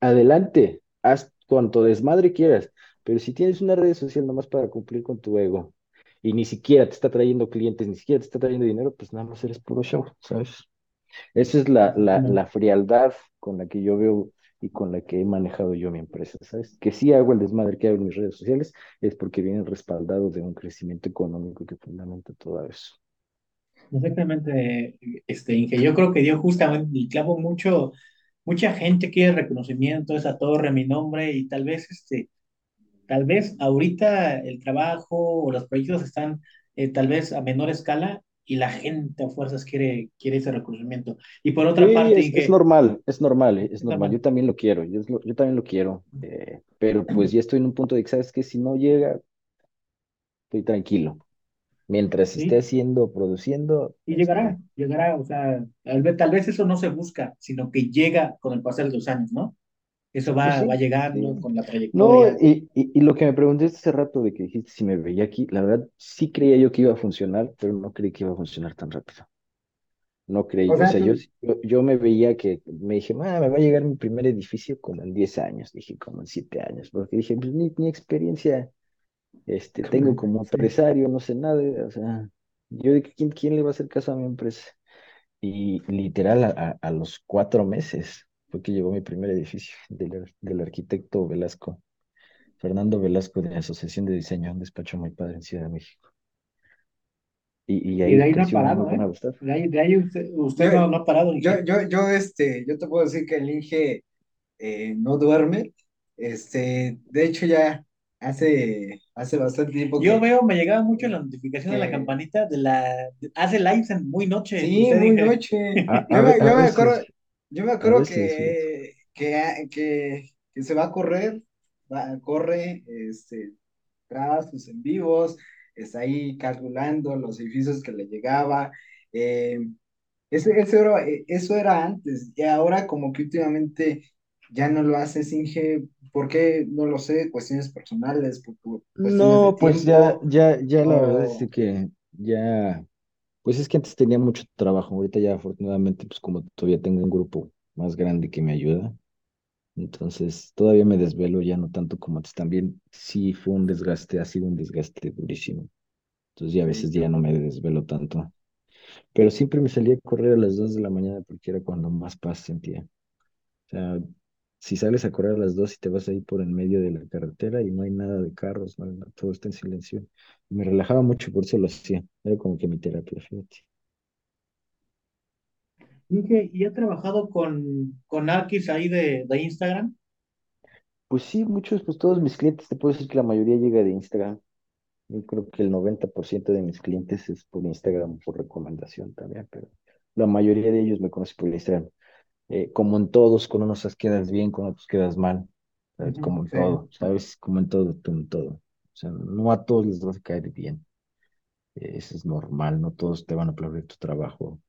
adelante, haz cuanto desmadre quieras, pero si tienes una red social nomás para cumplir con tu ego y ni siquiera te está trayendo clientes, ni siquiera te está trayendo dinero, pues nada más eres puro show, ¿sabes? Esa es la, la, la frialdad con la que yo veo y con la que he manejado yo mi empresa, ¿sabes? Que si hago el desmadre que hago en mis redes sociales es porque vienen respaldados de un crecimiento económico que fundamenta todo eso. Exactamente, este, Inge. Yo creo que dio justamente el clavo mucho mucha gente quiere reconocimiento, esa torre, mi nombre, y tal vez, este, tal vez ahorita el trabajo o los proyectos están eh, tal vez a menor escala y la gente a fuerzas quiere, quiere ese reconocimiento. Y por otra parte... Es, es, normal, es normal, es normal. Yo también lo quiero, yo, yo también lo quiero, eh, pero pues ya estoy en un punto de que, ¿sabes que Si no llega, estoy tranquilo mientras esté haciendo, produciendo. Y llegará, llegará, o sea, tal vez, tal vez, eso no se busca, sino que llega con el pasar de los años, ¿no? Eso va, pues va llegando con la trayectoria. No, y, y, lo que me pregunté hace rato de que dijiste si me veía aquí, la verdad sí creía yo que iba a funcionar, pero no creí que iba a funcionar tan rápido. No creí, o sea, yo, yo, me veía que, me dije, ah, me va a llegar mi primer edificio como en 10 años, dije como en 7 años, porque dije, pues ni, ni experiencia este, tengo como empresario, no sé nada, o sea, yo de ¿quién, quién le va a hacer caso a mi empresa? Y literal, a, a los cuatro meses fue que llegó mi primer edificio del, del arquitecto Velasco, Fernando Velasco de la Asociación de Diseño, un despacho muy padre en Ciudad de México. Y, y, ahí, y de ahí no ha parado, ¿eh? De ahí, de ahí usted, usted yo, no, ha parado. Yo, yo, yo, este, yo te puedo decir que el Inge eh, no duerme. Este, de hecho, ya hace, hace bastante tiempo. Yo veo, me llegaba mucho la notificación de la campanita de la. Hace lives en muy noche. Sí, muy noche. [laughs] yo, me, acuerdo, yo me acuerdo que, que, que, que, se va a correr, va, corre, este, tras sus en vivos, está ahí calculando los edificios que le llegaba. Eh, eso, eso, era, eso era antes, y ahora como que últimamente ya no lo hace Inge ¿Por qué? No lo sé, cuestiones personales. no, pues ya, ya, ya la verdad es que ya, pues es que antes tenía mucho trabajo, ahorita ya afortunadamente, pues como todavía tengo un grupo más grande que me ayuda, entonces todavía me desvelo ya no tanto como antes, también sí fue un desgaste, ha sido un desgaste durísimo, entonces ya a veces ya no me desvelo tanto, pero siempre me salía a correr a las 2 de la mañana porque era cuando más paz sentía. O sea, si sales a correr a las dos y te vas ahí por en medio de la carretera y no hay nada de carros, todo está en silencio. me relajaba mucho, por eso lo hacía. Era como que mi terapia, fíjate. ¿y ha trabajado con, con Arkis ahí de, de Instagram? Pues sí, muchos, pues todos mis clientes, te puedo decir que la mayoría llega de Instagram. Yo creo que el 90% de mis clientes es por Instagram, por recomendación también, pero la mayoría de ellos me conocen por Instagram. Eh, como en todos, con unos quedas bien, con otros quedas mal, como en todo, ¿sabes? Como en todo, en todo. O sea, no a todos les vas a caer bien. Eh, eso es normal, no todos te van a aplaudir tu trabajo,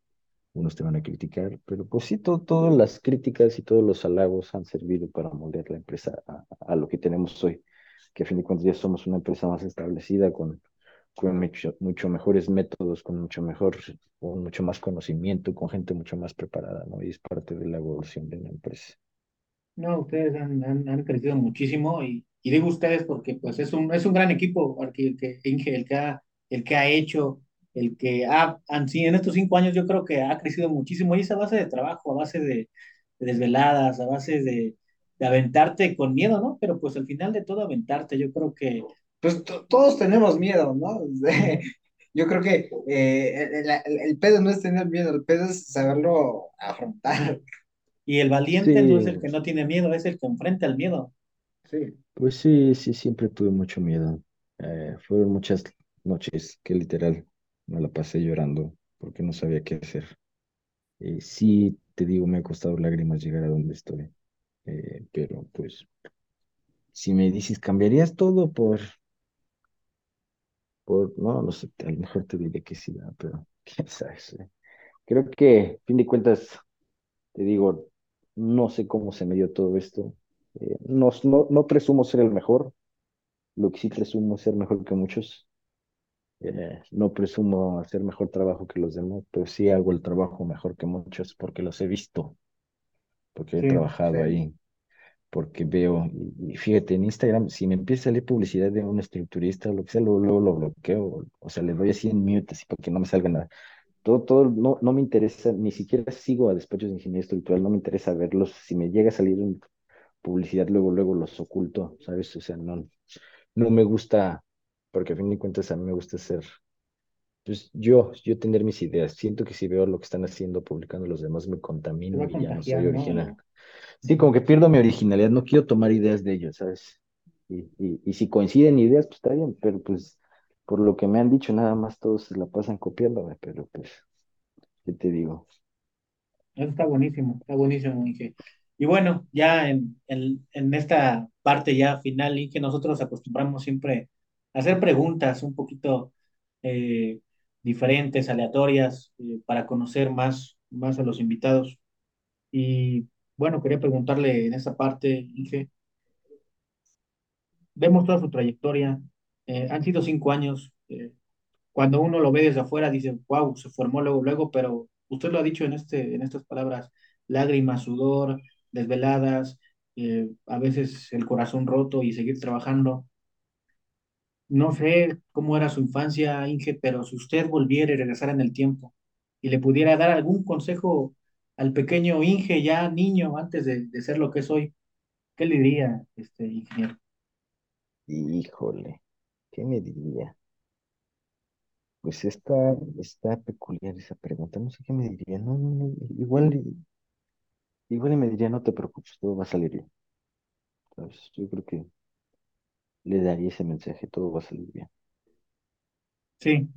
unos te van a criticar, pero pues sí, todas las críticas y todos los halagos han servido para moldear la empresa a, a, lo que tenemos hoy, que a fin de cuentas ya somos una empresa más establecida con con mucho, mucho mejores métodos, con mucho mejor, con mucho más conocimiento, con gente mucho más preparada, ¿no? Y es parte de la evolución de la empresa. No, ustedes han, han, crecido muchísimo y, y, digo ustedes porque pues es un, es un gran equipo el que, que, el que, ha, el que ha hecho, el que ha, en estos cinco años yo creo que ha crecido muchísimo y es a base de trabajo, a base de, de desveladas, a base de, de aventarte con miedo, ¿no? Pero pues al final de todo aventarte, yo creo que... Pues todos tenemos miedo, ¿no? [laughs] yo creo que eh, el, el, pedo no es tener miedo, el pedo es saberlo afrontar. Y el valiente no es el que no tiene miedo, es el que enfrenta el miedo. Sí. Pues sí, sí, siempre tuve mucho miedo. Eh, fueron muchas noches que literal me la pasé llorando porque no sabía qué hacer. Eh, sí, te digo, me ha costado lágrimas llegar a donde estoy. Eh, pero pues, si me dices, ¿cambiarías todo por, por, no, no sé, a lo mejor te diré que sí, pero [laughs] quién sabe. Creo que, a fin de cuentas, te digo, no sé cómo se me dio todo esto. Eh, no, no, no presumo ser el mejor, lo que sí presumo es ser mejor que muchos. Eh, no presumo hacer mejor trabajo que los demás, pero sí hago el trabajo mejor que muchos porque los he visto, porque he trabajado ahí, porque veo, y, fíjate, en Instagram, si me empieza a salir publicidad de un estructurista o lo que sea, luego, lo bloqueo, o sea, le doy así en mute, así para que no me salga nada. Todo, todo, no, no me interesa, ni siquiera sigo a despachos de ingeniería estructural, no me interesa verlos. Si me llega a salir un publicidad, luego, luego los oculto, ¿sabes? O sea, no, no me gusta, porque a fin de cuentas a mí me gusta ser, pues yo, yo tener mis ideas. Siento que si veo lo que están haciendo, publicando los demás, me contamino y ya no soy original. Sí, como que pierdo mi originalidad, no quiero tomar ideas de ellos, ¿sabes? Y, y, y si coinciden ideas, pues está bien, pero pues por lo que me han dicho, nada más todos se la pasan copiándome, pero pues, ¿qué te digo? está buenísimo, está buenísimo, Inge. Y bueno, ya en, en, esta parte ya final, que nosotros acostumbramos siempre a hacer preguntas un poquito eh, diferentes, aleatorias, eh, para conocer más, más a los invitados. Y bueno, quería preguntarle en esta parte, Inge, vemos toda su trayectoria, eh, han sido cinco años, cuando uno lo ve desde afuera dice, wow, se formó luego, luego, pero usted lo ha dicho en, este, en estas palabras, lágrimas, sudor, desveladas, eh, a veces el corazón roto y seguir trabajando. No sé cómo era su infancia, Inge, pero si usted volviera y regresara en el tiempo y le pudiera dar algún consejo al pequeño Inge, ya niño, antes de, ser lo que es hoy, ¿qué le diría, este ingeniero? Híjole, ¿qué me diría? Pues está, peculiar esa pregunta, no sé qué me diría, no, no, no, igual Igual me diría, no te preocupes, todo va a salir bien. Entonces, yo creo que le daría ese mensaje, todo va a salir bien. Sí,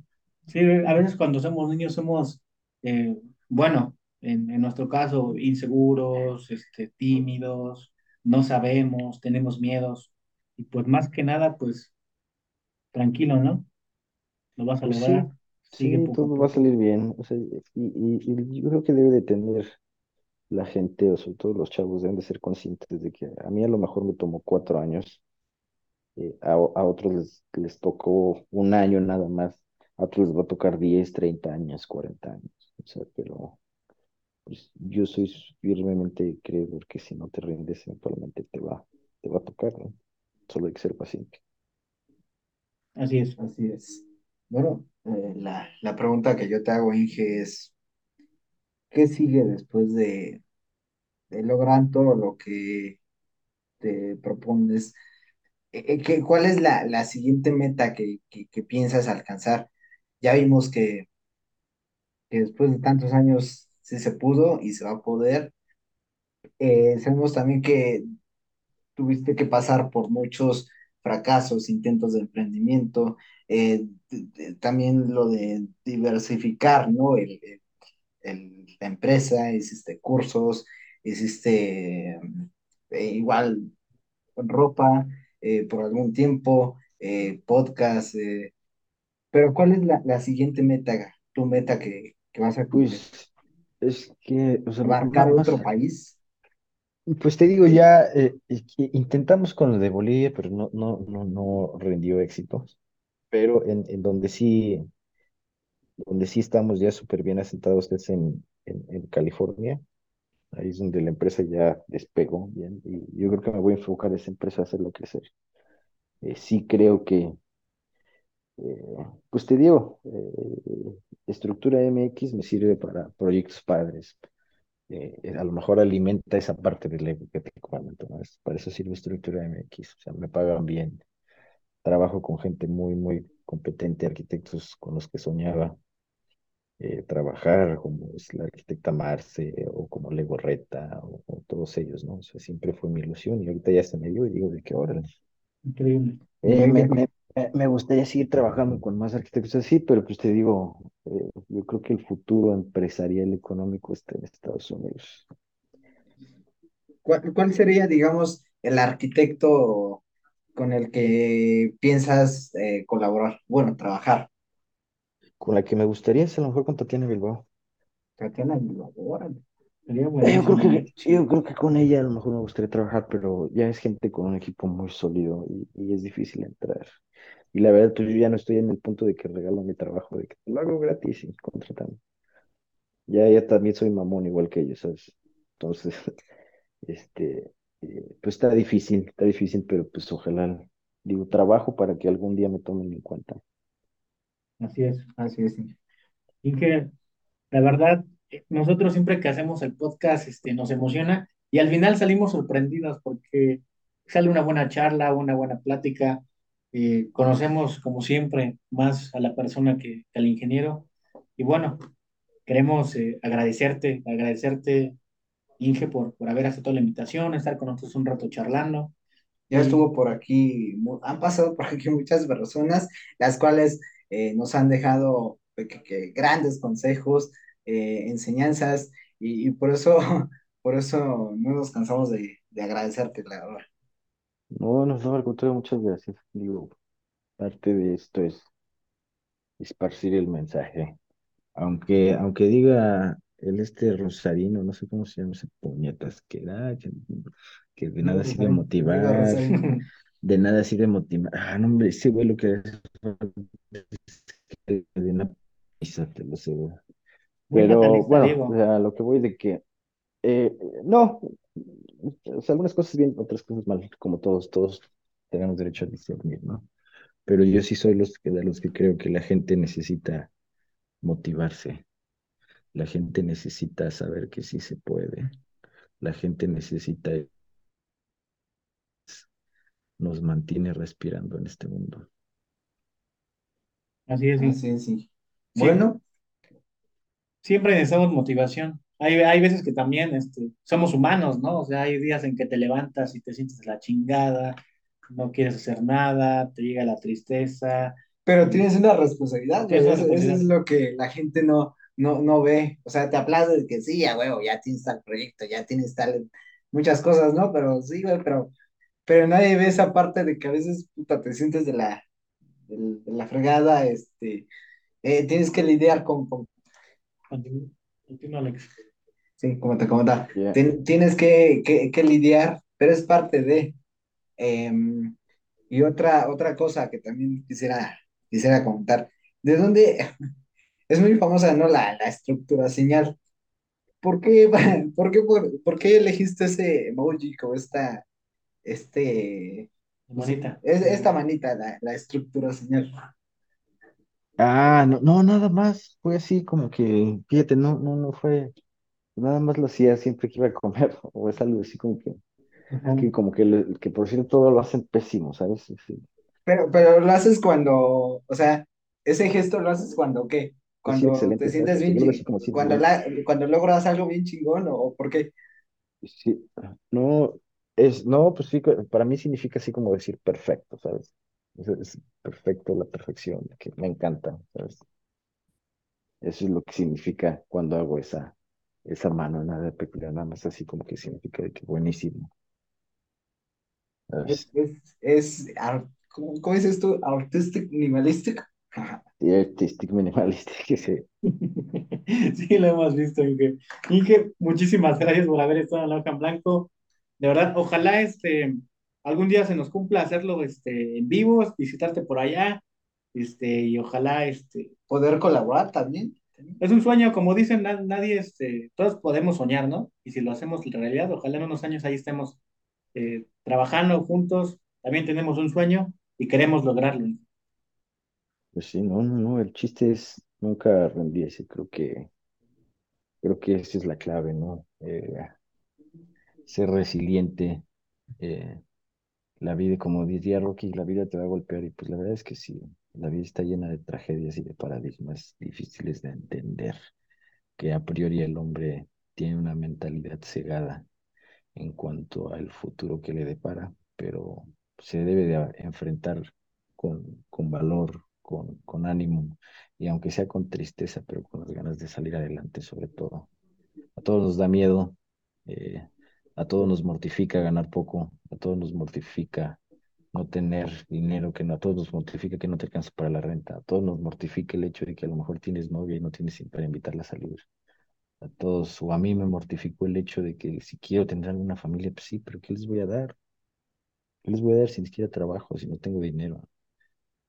sí, a veces cuando somos niños somos, eh, bueno, en, en, nuestro caso, inseguros, este, tímidos, no sabemos, tenemos miedos, y pues más que nada, pues tranquilo, ¿no? Lo vas a pues lograr. Sí, todo va a salir bien. O sea, y, y, y yo creo que debe de tener la gente, o sobre todo los chavos, deben de ser conscientes de que a mí a lo mejor me tomó cuatro años, eh, a, otros les, les tocó un año nada más, a otros les va a tocar 10, 30 años, 40 años, o sea, pero pues, yo soy firmemente creedor que si no te rindes, eventualmente te va, te va a tocar, ¿no? Solo hay que ser paciente. Así es, así es. Bueno, eh, la, la pregunta que yo te hago, Inge, es ¿qué sigue después de, lograr todo lo que te propones? Eh, eh, ¿Cuál es la, siguiente meta que, piensas alcanzar? Ya vimos que, después de tantos años sí se pudo y se va a poder. Eh, sabemos también que tuviste que pasar por muchos fracasos, intentos de emprendimiento, también lo de diversificar, ¿no? el, la empresa, hiciste cursos, hiciste igual ropa eh, por algún tiempo, eh, podcast, pero ¿cuál es la, siguiente meta, tu meta que, vas a cumplir? Pues es que, o sea, ¿Abarcar otro país? Pues te digo, ya intentamos con lo de Bolivia, pero no, no, no, no rindió éxito. Pero en, en donde sí donde sí estamos ya súper bien asentados es en, en, California. Ahí es donde la empresa ya despegó bien. Y yo creo que me voy a enfocar a esa empresa a hacerla crecer. Eh, sí creo que, eh, pues te digo, eh, estructura MX me sirve para proyectos padres. eh, a lo mejor alimenta esa parte del ego que te comento, Para eso sirve Estructura MX, o sea, me pagan bien, trabajo con gente muy, muy competente, arquitectos con los que soñaba eh, trabajar, como es la arquitecta Marce o como Lego Reta o, o todos ellos, ¿no? O sea, siempre fue mi ilusión y ahorita ya se me dio y digo de qué órale. Increíble. Eh, me, me- me- me gustaría seguir trabajando con más arquitectos así, pero pues te digo, eh, yo creo que el futuro empresarial económico está en Estados Unidos. ¿Cuál, cuál sería, digamos, el arquitecto con el que piensas colaborar? Bueno, trabajar. Con la que me gustaría es a lo mejor con Tatiana Bilbao. Tatiana Bilbao, órale. Sería Eh, Yo creo que, yo creo que con ella a lo mejor me gustaría trabajar, pero ya es gente con un equipo muy sólido y, y es difícil entrar. Y la verdad, pues yo ya no estoy en el punto de que regalo mi trabajo, de que lo hago gratis y contratando. Ya, ya también soy mamón igual que ellos, ¿sabes? Entonces, [laughs] este, eh, pues está difícil, está difícil, pero pues ojalá, digo, trabajo para que algún día me tomen en cuenta. Así es. Así es. sí. Inge, la verdad, eh, nosotros siempre que hacemos el podcast, este, nos emociona y al final salimos sorprendidos porque sale una buena charla, una buena plática. eh, conocemos, como siempre, más a la persona que, que al ingeniero. Y bueno, queremos eh, agradecerte, agradecerte, Inge, por, por haber aceptado la invitación, estar con nosotros un rato charlando. Ya Y- estuvo por aquí, han pasado por aquí muchas personas, las cuales eh, nos han dejado eh, que- que grandes consejos, eh, enseñanzas, y, y por eso, [laughs] por eso no nos cansamos de, de agradecerte, la verdad. No, no, no, al contrario, muchas gracias. Digo, parte de esto es esparcir el mensaje. Aunque, aunque diga el este Rosarino, no sé cómo se llama ese puñetas, que da, que, que de nada sirve [laughs] motivar, de nada sirve motivar. Ah, no, hombre, ese güey lo que es de una pizza, te lo aseguro. Pero bueno, Diego. o sea, lo que voy de que, eh, no, o sea, algunas cosas bien, otras cosas mal, como todos, todos tenemos derecho a discernir, ¿no? Pero yo sí soy los que, de los que creo que la gente necesita motivarse. La gente necesita saber que sí se puede. La gente necesita, nos mantiene respirando en este mundo. Así es, sí. así es, sí. Sí. Bueno, Siempre necesitamos motivación. Hay, hay veces que también este, somos humanos, ¿no? O sea, hay días en que te levantas y te sientes la chingada, no quieres hacer nada, te llega la tristeza. pero tienes una responsabilidad, güey, Eso, eso es lo que la gente no, no, no ve. O sea, te aplaude de que sí, ya, huevo, ya tienes tal proyecto, ya tienes tal, muchas cosas, ¿no? Pero sí, güey, pero, pero nadie ve esa parte de que a veces, puta, te sientes de la, de, de la fregada, este, eh, tienes que lidiar con, con Continúa, Alex. sí, como te comentaba, Ya. Ten- tienes que, que, que lidiar, pero es parte de. em, y otra, otra cosa que también quisiera, quisiera comentar, ¿de dónde [laughs] es muy famosa, ¿no? La, la estructura señal. ¿Por qué, [laughs] por qué, por, por qué elegiste ese emoji como esta, este, Bonita. es- esta manita, la, la estructura señal? Ah, no, no, nada más. Fue así como que, fíjate, no, no, no fue, nada más lo hacía siempre que iba a comer, [laughs] o es algo así como que, Ajá. que como que, le- que por cierto todo lo hacen pésimo, ¿sabes? Sí. Pero, pero lo haces cuando, o sea, ese gesto lo haces cuando, ¿qué? Cuando te sientes bien, Yo lo chi- hacía como siempre, cuando, cuando logras algo bien chingón, o, o por qué? Sí, no, es, no, pues sí, para mí significa así como decir perfecto, ¿sabes? Es, es perfecto, la perfección, que me encanta, ¿sabes? Eso es lo que significa cuando hago esa, esa mano, nada de peculiar, nada más así como que significa de que buenísimo, Es, ¿sabes? es, es ar- ¿cómo, cómo dices tú? Artistic minimalistic. Sí, artistic minimalista, [laughs] que se, [laughs] Sí, lo hemos visto, Inge. Inge, muchísimas gracias por haber estado en la hoja en blanco. De verdad, ojalá este, algún día se nos cumpla hacerlo este, en vivo, visitarte por allá, este, y ojalá este, Poder colaborar también. es un sueño, como dicen, na- nadie, este, todos podemos soñar, ¿no? Y si lo hacemos en realidad, ojalá en unos años ahí estemos eh, trabajando juntos, también tenemos un sueño y queremos lograrlo. pues sí, no, no, no, el chiste es nunca rendirse, creo que creo que esa es la clave, ¿no? Eh, ser resiliente. Eh, la vida, como diría Rocky, la vida te va a golpear y pues la verdad es que sí, la vida está llena de tragedias y de paradigmas difíciles de entender, que a priori el hombre tiene una mentalidad cegada en cuanto al futuro que le depara, pero se debe de enfrentar con, con valor, con, con ánimo, y aunque sea con tristeza, pero con las ganas de salir adelante sobre todo. A todos nos da miedo, eh, a todos nos mortifica ganar poco, a todos nos mortifica no tener dinero, que no, a todos nos mortifica que no te alcanza para la renta, a todos nos mortifica el hecho de que a lo mejor tienes novia y no tienes para invitarla a salir. A todos, o a mí me mortificó el hecho de que si quiero tener alguna familia, pues sí, pero ¿qué les voy a dar? ¿Qué les voy a dar si ni siquiera trabajo, si no tengo dinero?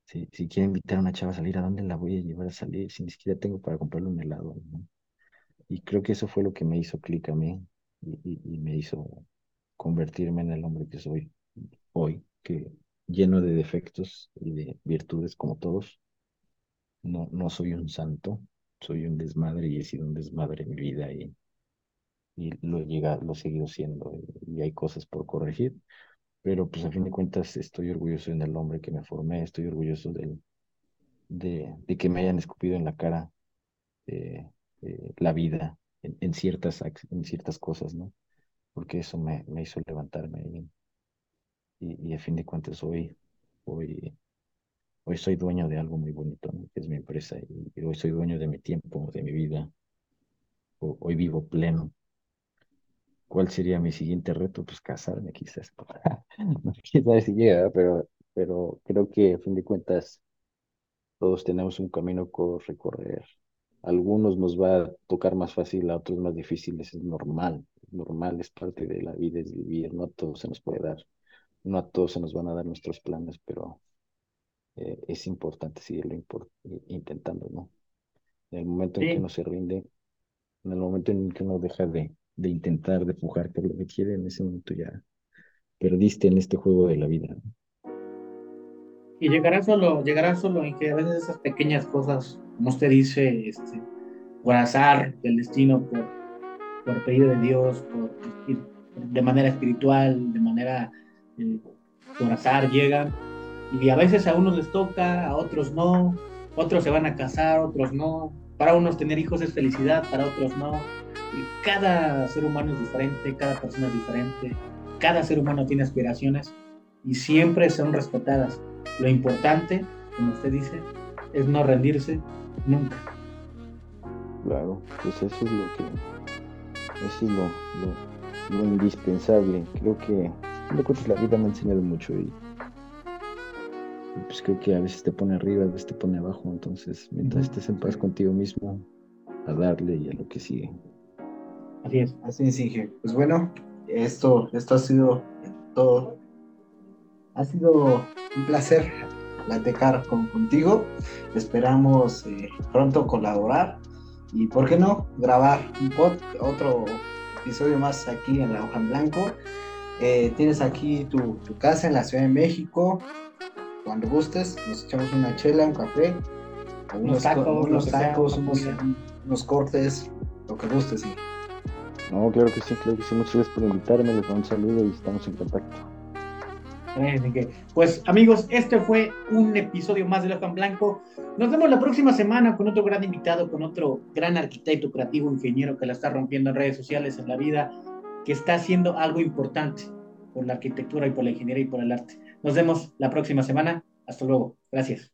Si, si quiero invitar a una chava a salir, ¿a dónde la voy a llevar a salir? Si ni siquiera tengo para comprarle un helado. Y creo que eso fue lo que me hizo clic a mí y, me hizo convertirme en el hombre que soy hoy, que lleno de defectos y de virtudes como todos. No, no soy un santo, soy un desmadre y he sido un desmadre en mi vida y, y lo, lo he seguido siendo y hay cosas por corregir, pero pues a fin de cuentas estoy orgulloso en el hombre que me formé, estoy orgulloso de, de que me hayan escupido en la cara eh, eh, la vida en, ciertas, en ciertas cosas, ¿no? Porque eso me, me hizo levantarme y, y, a fin de cuentas hoy, hoy, hoy soy dueño de algo muy bonito, ¿no? que es mi empresa y, hoy soy dueño de mi tiempo, de mi vida. hoy vivo pleno. ¿Cuál sería mi siguiente reto? Pues casarme quizás. [laughs] no quizás si llega, pero, pero creo que a fin de cuentas todos tenemos un camino por recorrer algunos nos va a tocar más fácil, a otros más difíciles, es normal, normal, es parte de la vida, es vivir, no a todos se nos puede dar, no a todos se nos van a dar nuestros planes, pero eh, es importante seguirlo intentando, ¿no? En el momento en que uno se rinde, en el momento en que uno deja de, de intentar, de pujar por lo que quiere, en ese momento ya perdiste en este juego de la vida. Y llegará solo, llegará solo en que a veces esas pequeñas cosas como usted dice, este, por azar del destino, por, pedido de Dios, por, de manera espiritual, de manera eh, por azar llegan. Y a veces a unos les toca, a otros no, otros se van a casar, otros no. Para unos tener hijos es felicidad, para otros no. Cada ser humano es diferente, cada persona es diferente, cada ser humano tiene aspiraciones y siempre son respetadas. Lo importante, como usted dice, es no rendirse nunca. Claro, pues eso es lo que, eso es lo, lo, indispensable. Creo que, la vida me ha enseñado mucho y, pues creo que a veces te pone arriba, a veces te pone abajo, entonces mientras estés en paz contigo mismo, a darle y a lo que sigue. Así es. Así es, Inge. Pues bueno, esto, esto ha sido todo. Ha sido un placer platicar con, contigo. Esperamos eh, pronto colaborar y, ¿por qué no?, grabar un pod, otro episodio más aquí en La Hoja en Blanco. Eh, tienes aquí tu, casa en la Ciudad de México. Cuando gustes, nos echamos una chela, un café, unos, tacos, unos, cortes, lo que gustes. No, claro que sí, claro que sí. Muchas gracias por invitarme. Les doy un saludo y estamos en contacto. Pues amigos, este fue un episodio más de Loco en Blanco. Nos vemos la próxima semana con otro gran invitado, con otro gran arquitecto, creativo, ingeniero que la está rompiendo en redes sociales, en la vida, que está haciendo algo importante por la arquitectura y por la ingeniería y por el arte. Nos vemos la próxima semana. Hasta luego. Gracias.